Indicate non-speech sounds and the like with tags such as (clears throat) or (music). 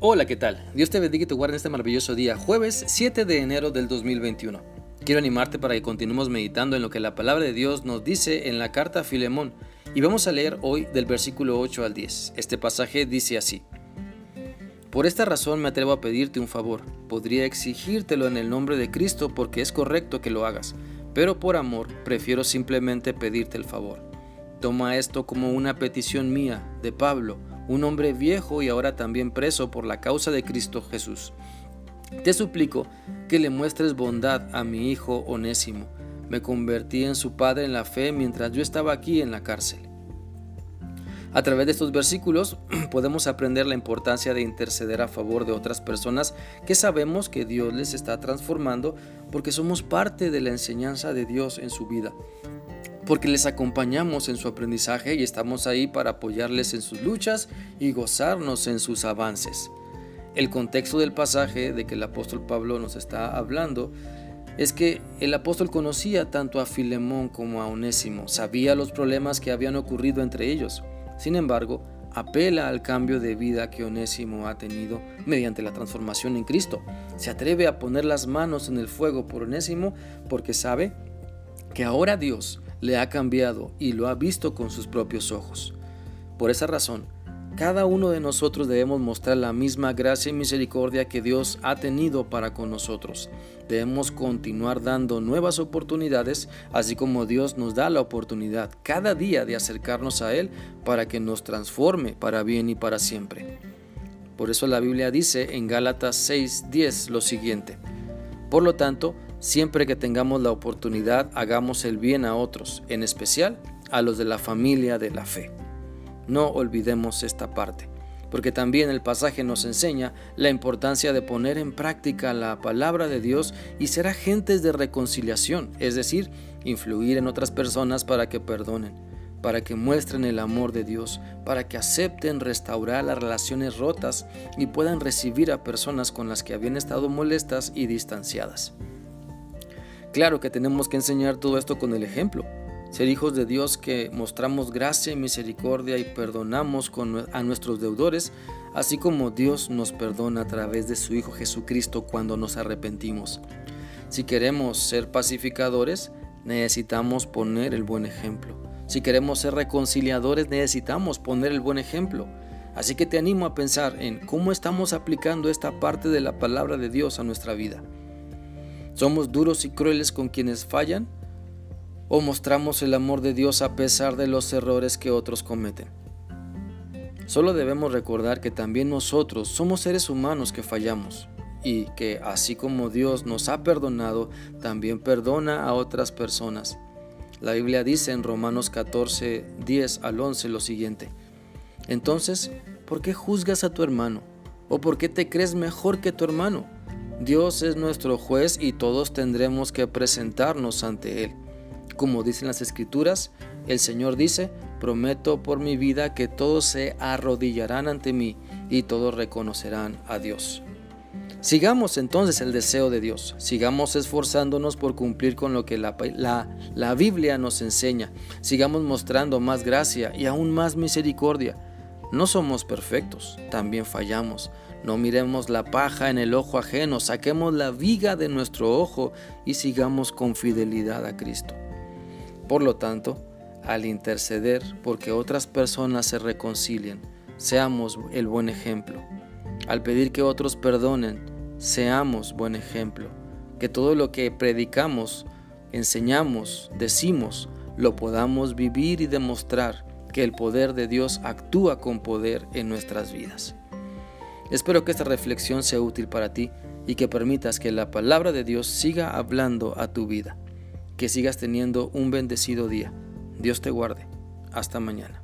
Hola, ¿qué tal? Dios te bendiga y te guarde en este maravilloso día, jueves 7 de enero del 2021. Quiero animarte para que continuemos meditando en lo que la palabra de Dios nos dice en la carta a Filemón y vamos a leer hoy del versículo 8 al 10. Este pasaje dice así. Por esta razón me atrevo a pedirte un favor. Podría exigírtelo en el nombre de Cristo porque es correcto que lo hagas, pero por amor prefiero simplemente pedirte el favor. Toma esto como una petición mía, de Pablo, un hombre viejo y ahora también preso por la causa de Cristo Jesús. Te suplico que le muestres bondad a mi hijo Onésimo. Me convertí en su padre en la fe mientras yo estaba aquí en la cárcel. A través de estos versículos (clears throat) podemos aprender la importancia de interceder a favor de otras personas que sabemos que Dios les está transformando porque somos parte de la enseñanza de Dios en su vida porque les acompañamos en su aprendizaje y estamos ahí para apoyarles en sus luchas y gozarnos en sus avances. El contexto del pasaje de que el apóstol Pablo nos está hablando es que el apóstol conocía tanto a Filemón como a Onésimo, sabía los problemas que habían ocurrido entre ellos. Sin embargo, apela al cambio de vida que Onésimo ha tenido mediante la transformación en Cristo. Se atreve a poner las manos en el fuego por Onésimo porque sabe que ahora Dios le ha cambiado y lo ha visto con sus propios ojos. Por esa razón, cada uno de nosotros debemos mostrar la misma gracia y misericordia que Dios ha tenido para con nosotros. Debemos continuar dando nuevas oportunidades, así como Dios nos da la oportunidad cada día de acercarnos a Él para que nos transforme para bien y para siempre. Por eso la Biblia dice en Gálatas 6:10 lo siguiente. Por lo tanto, Siempre que tengamos la oportunidad, hagamos el bien a otros, en especial a los de la familia de la fe. No olvidemos esta parte, porque también el pasaje nos enseña la importancia de poner en práctica la palabra de Dios y ser agentes de reconciliación, es decir, influir en otras personas para que perdonen, para que muestren el amor de Dios, para que acepten restaurar las relaciones rotas y puedan recibir a personas con las que habían estado molestas y distanciadas. Claro que tenemos que enseñar todo esto con el ejemplo. Ser hijos de Dios que mostramos gracia y misericordia y perdonamos a nuestros deudores, así como Dios nos perdona a través de su Hijo Jesucristo cuando nos arrepentimos. Si queremos ser pacificadores, necesitamos poner el buen ejemplo. Si queremos ser reconciliadores, necesitamos poner el buen ejemplo. Así que te animo a pensar en cómo estamos aplicando esta parte de la palabra de Dios a nuestra vida. ¿Somos duros y crueles con quienes fallan? ¿O mostramos el amor de Dios a pesar de los errores que otros cometen? Solo debemos recordar que también nosotros somos seres humanos que fallamos y que así como Dios nos ha perdonado, también perdona a otras personas. La Biblia dice en Romanos 14, 10 al 11 lo siguiente. Entonces, ¿por qué juzgas a tu hermano? ¿O por qué te crees mejor que tu hermano? Dios es nuestro juez y todos tendremos que presentarnos ante Él. Como dicen las escrituras, el Señor dice, prometo por mi vida que todos se arrodillarán ante mí y todos reconocerán a Dios. Sigamos entonces el deseo de Dios, sigamos esforzándonos por cumplir con lo que la, la, Biblia nos enseña, sigamos mostrando más gracia y aún más misericordia. No somos perfectos, también fallamos, no miremos la paja en el ojo ajeno, saquemos la viga de nuestro ojo y sigamos con fidelidad a Cristo. Por lo tanto, al interceder porque otras personas se reconcilien, seamos el buen ejemplo. Al pedir que otros perdonen, seamos buen ejemplo. Que todo lo que predicamos, enseñamos, decimos, lo podamos vivir y demostrar que el poder de Dios actúa con poder en nuestras vidas. Espero que esta reflexión sea útil para ti y que permitas que la palabra de Dios siga hablando a tu vida. Que sigas teniendo un bendecido día. Dios te guarde. Hasta mañana.